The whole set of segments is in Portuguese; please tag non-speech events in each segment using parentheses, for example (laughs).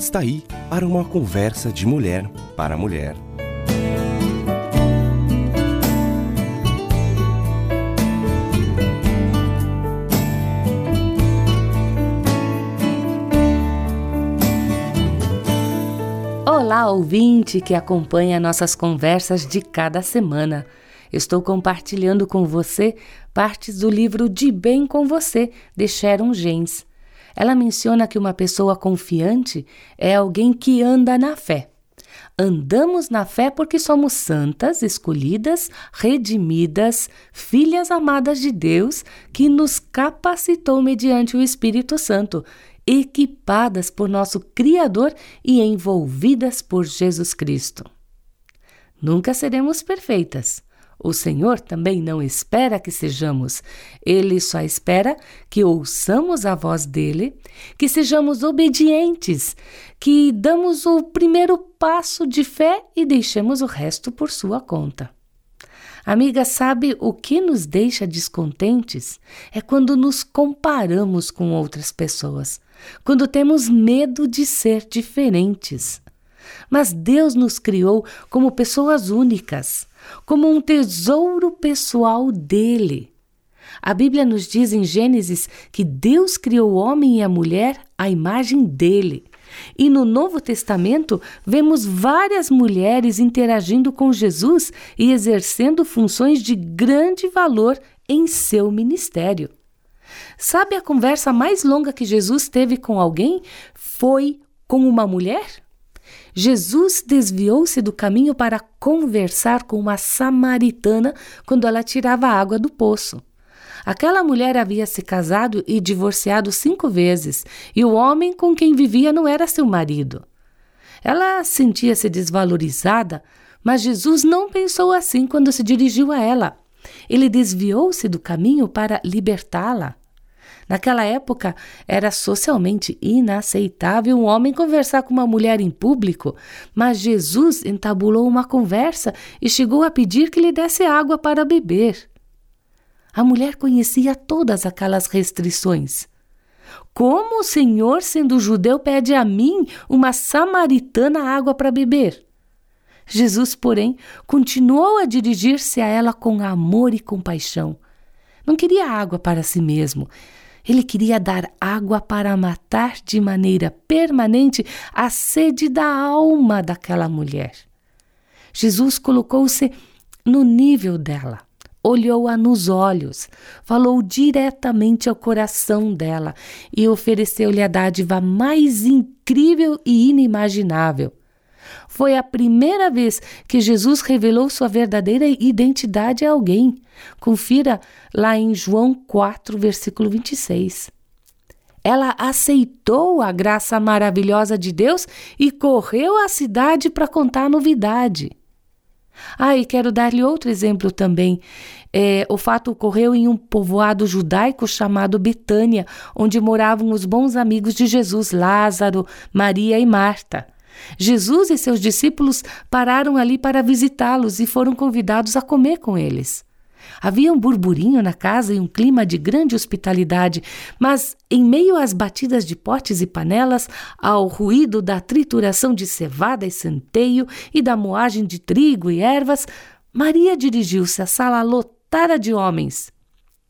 Ingrid está aí para uma conversa de mulher para mulher. Olá, ouvinte que acompanha nossas conversas de cada semana. Estou compartilhando com você partes do livro De Bem com Você, de Sharon James. Ela menciona que uma pessoa confiante é alguém que anda na fé. Andamos na fé porque somos santas, escolhidas, redimidas, filhas amadas de Deus, que nos capacitou mediante o Espírito Santo, equipadas por nosso Criador e envolvidas por Jesus Cristo. Nunca seremos perfeitas, o Senhor também não espera que sejamos, ele só espera que ouçamos a voz dele, que sejamos obedientes, que damos o primeiro passo de fé e deixemos o resto por sua conta. Amiga, sabe o que nos deixa descontentes? É quando nos comparamos com outras pessoas, quando temos medo de ser diferentes. Mas Deus nos criou como pessoas únicas como um tesouro pessoal dele. A Bíblia nos diz em Gênesis que Deus criou o homem e a mulher à imagem dele. E no Novo Testamento vemos várias mulheres interagindo com Jesus e exercendo funções de grande valor em seu ministério. Sabe a conversa mais longa que Jesus teve com alguém? Foi com uma mulher? Jesus desviou-se do caminho para conversar com uma samaritana quando ela tirava água do poço. Aquela mulher havia se casado e divorciado cinco vezes, e o homem com quem vivia não era seu marido. Ela sentia-se desvalorizada, mas Jesus não pensou assim quando se dirigiu a ela. Ele desviou-se do caminho para libertá-la. Naquela época, era socialmente inaceitável um homem conversar com uma mulher em público, mas Jesus entabulou uma conversa e chegou a pedir que lhe desse água para beber. A mulher conhecia todas aquelas restrições. Como o Senhor, sendo judeu, pede a mim, uma samaritana, água para beber? Jesus, porém, continuou a dirigir-se a ela com amor e compaixão. Não queria água para si mesmo, ele queria dar água para matar de maneira permanente a sede da alma daquela mulher. Jesus colocou-se no nível dela, olhou-a nos olhos, falou diretamente ao coração dela e ofereceu-lhe a dádiva mais incrível e inimaginável. Foi a primeira vez que Jesus revelou sua verdadeira identidade a alguém. Confira lá em João 4, versículo 26. Ela aceitou a graça maravilhosa de Deus e correu à cidade para contar a novidade. Ah, e quero dar-lhe outro exemplo também. É, o fato ocorreu em um povoado judaico chamado Betânia, onde moravam os bons amigos de Jesus, Lázaro, Maria e Marta. Jesus e seus discípulos pararam ali para visitá-los e foram convidados a comer com eles. Havia um burburinho na casa e um clima de grande hospitalidade, mas em meio às batidas de potes e panelas, ao ruído da trituração de cevada e centeio e da moagem de trigo e ervas, Maria dirigiu-se à sala lotada de homens.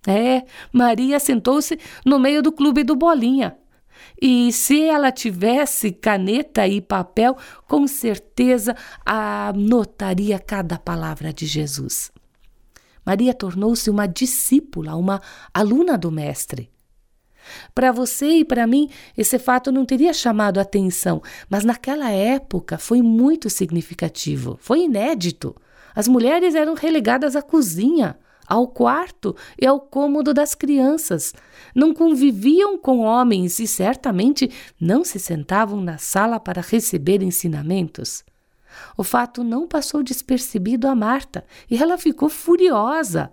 É, Maria sentou-se no meio do clube do Bolinha. E se ela tivesse caneta e papel, com certeza anotaria cada palavra de Jesus. Maria tornou-se uma discípula, uma aluna do Mestre. Para você e para mim, esse fato não teria chamado atenção, mas naquela época foi muito significativo, foi inédito. As mulheres eram relegadas à cozinha, ao quarto e ao cômodo das crianças. Não conviviam com homens e certamente não se sentavam na sala para receber ensinamentos. O fato não passou despercebido a Marta e ela ficou furiosa.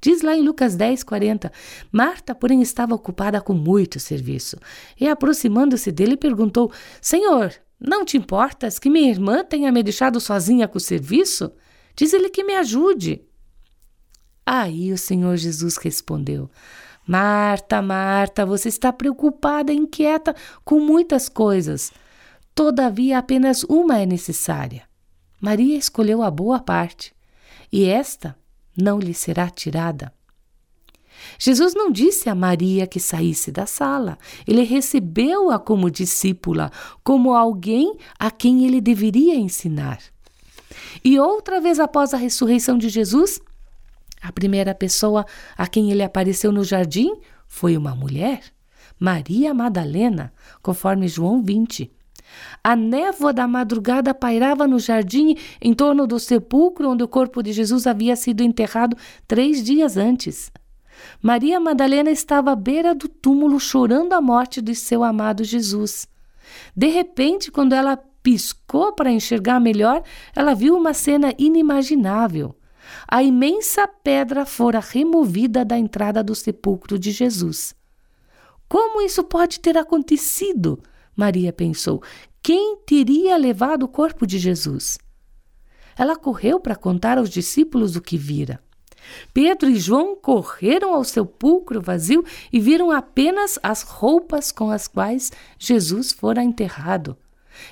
Diz lá em Lucas 10, 40. Marta, porém, estava ocupada com muito serviço e, aproximando-se dele, perguntou: Senhor, não te importas que minha irmã tenha me deixado sozinha com o serviço? Diz-lhe que me ajude. Aí o Senhor Jesus respondeu: Marta, Marta, você está preocupada, inquieta com muitas coisas. Todavia, apenas uma é necessária. Maria escolheu a boa parte, e esta não lhe será tirada. Jesus não disse a Maria que saísse da sala. Ele recebeu-a como discípula, como alguém a quem ele deveria ensinar. E outra vez após a ressurreição de Jesus, a primeira pessoa a quem ele apareceu no jardim foi uma mulher, Maria Madalena, conforme João 20. A névoa da madrugada pairava no jardim em torno do sepulcro onde o corpo de Jesus havia sido enterrado três dias antes. Maria Madalena estava à beira do túmulo chorando a morte de seu amado Jesus. De repente, quando ela piscou para enxergar melhor, ela viu uma cena inimaginável. A imensa pedra fora removida da entrada do sepulcro de Jesus. Como isso pode ter acontecido? Maria pensou. Quem teria levado o corpo de Jesus? Ela correu para contar aos discípulos o que vira. Pedro e João correram ao sepulcro vazio e viram apenas as roupas com as quais Jesus fora enterrado.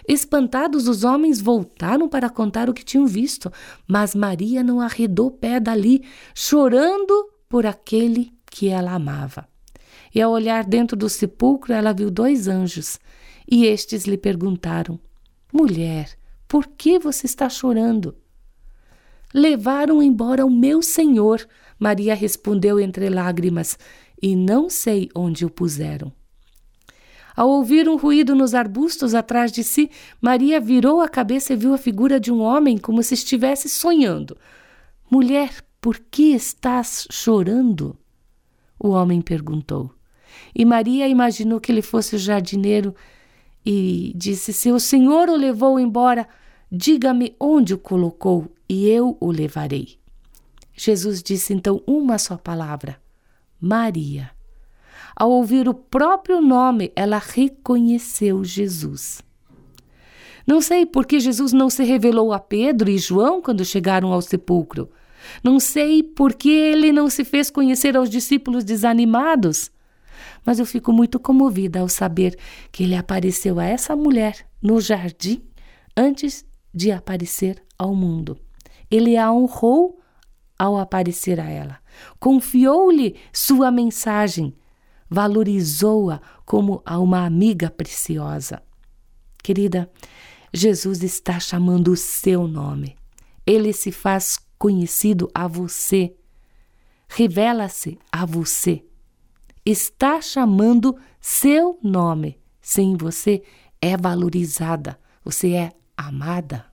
Espantados, os homens voltaram para contar o que tinham visto, mas Maria não arredou pé dali, chorando por aquele que ela amava. E ao olhar dentro do sepulcro, ela viu dois anjos, e estes lhe perguntaram: Mulher, por que você está chorando? Levaram embora o meu senhor, Maria respondeu entre lágrimas, e não sei onde o puseram. Ao ouvir um ruído nos arbustos atrás de si, Maria virou a cabeça e viu a figura de um homem como se estivesse sonhando. Mulher, por que estás chorando? O homem perguntou. E Maria imaginou que ele fosse o jardineiro e disse: Se o Senhor o levou embora, diga-me onde o colocou e eu o levarei. Jesus disse então uma só palavra: Maria. Ao ouvir o próprio nome, ela reconheceu Jesus. Não sei por que Jesus não se revelou a Pedro e João quando chegaram ao sepulcro. Não sei por que ele não se fez conhecer aos discípulos desanimados. Mas eu fico muito comovida ao saber que ele apareceu a essa mulher no jardim antes de aparecer ao mundo. Ele a honrou ao aparecer a ela, confiou-lhe sua mensagem, valorizou-a como a uma amiga preciosa. Querida, Jesus está chamando o seu nome. Ele se faz conhecido a você, revela-se a você. Está chamando seu nome. Sim, você é valorizada, você é amada.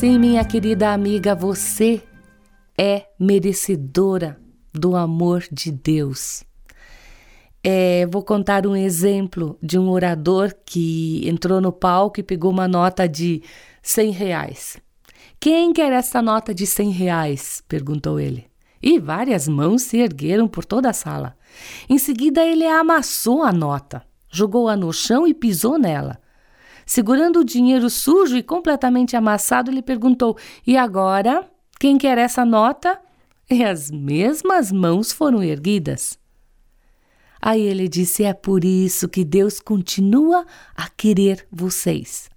Sim, minha querida amiga, você é merecedora do amor de Deus. É, vou contar um exemplo de um orador que entrou no palco e pegou uma nota de 100 reais. Quem quer essa nota de 100 reais? perguntou ele. E várias mãos se ergueram por toda a sala. Em seguida, ele amassou a nota, jogou-a no chão e pisou nela. Segurando o dinheiro sujo e completamente amassado, ele perguntou: E agora? Quem quer essa nota? E as mesmas mãos foram erguidas. Aí ele disse: É por isso que Deus continua a querer vocês.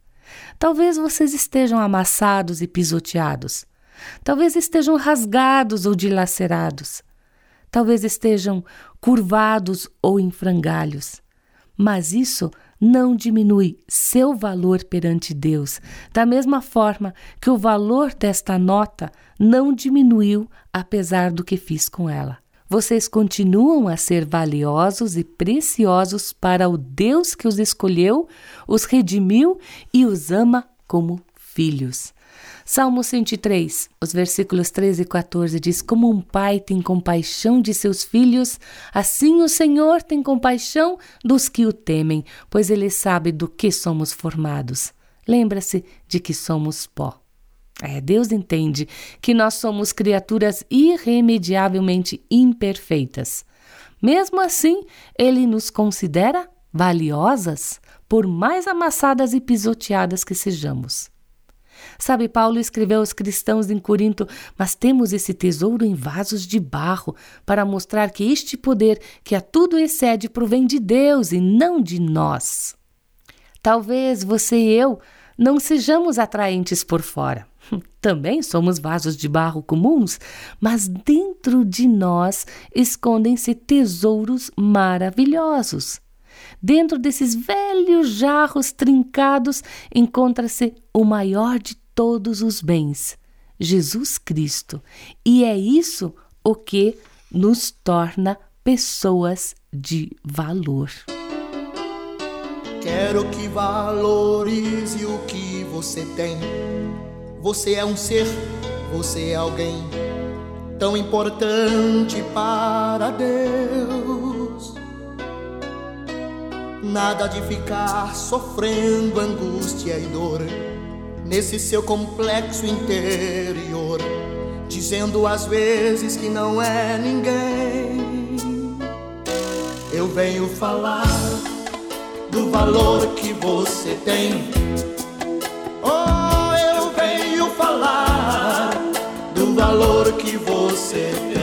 Talvez vocês estejam amassados e pisoteados. Talvez estejam rasgados ou dilacerados. Talvez estejam curvados ou em frangalhos. Mas isso não diminui seu valor perante Deus, da mesma forma que o valor desta nota não diminuiu apesar do que fiz com ela. Vocês continuam a ser valiosos e preciosos para o Deus que os escolheu, os redimiu e os ama como filhos. Salmo 103, os versículos 13 e 14 diz: Como um pai tem compaixão de seus filhos, assim o Senhor tem compaixão dos que o temem, pois ele sabe do que somos formados. Lembra-se de que somos pó. É, Deus entende que nós somos criaturas irremediavelmente imperfeitas. Mesmo assim, ele nos considera valiosas, por mais amassadas e pisoteadas que sejamos. Sabe, Paulo escreveu aos cristãos em Corinto: Mas temos esse tesouro em vasos de barro, para mostrar que este poder, que a tudo excede, provém de Deus e não de nós. Talvez você e eu não sejamos atraentes por fora. (laughs) Também somos vasos de barro comuns, mas dentro de nós escondem-se tesouros maravilhosos. Dentro desses velhos jarros trincados encontra-se o maior de todos os bens, Jesus Cristo. E é isso o que nos torna pessoas de valor. Quero que valorize o que você tem. Você é um ser, você é alguém tão importante para Deus. Nada de ficar sofrendo angústia e dor nesse seu complexo interior, dizendo às vezes que não é ninguém. Eu venho falar do valor que você tem. Oh, eu venho falar do valor que você tem.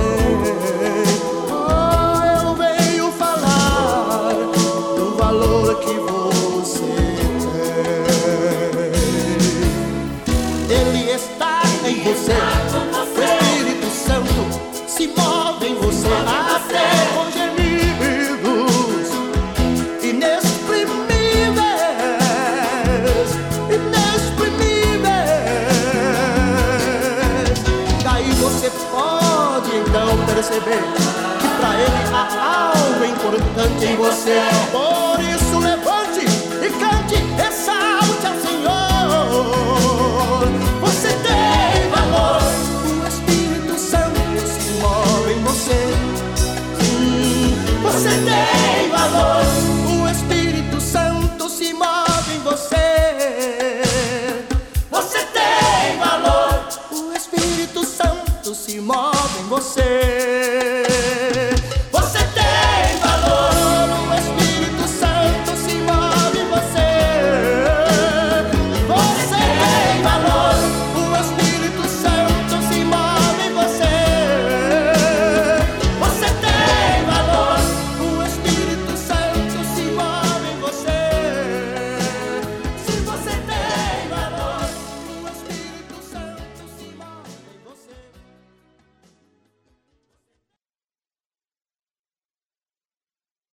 Perceber que pra ele há algo importante em você.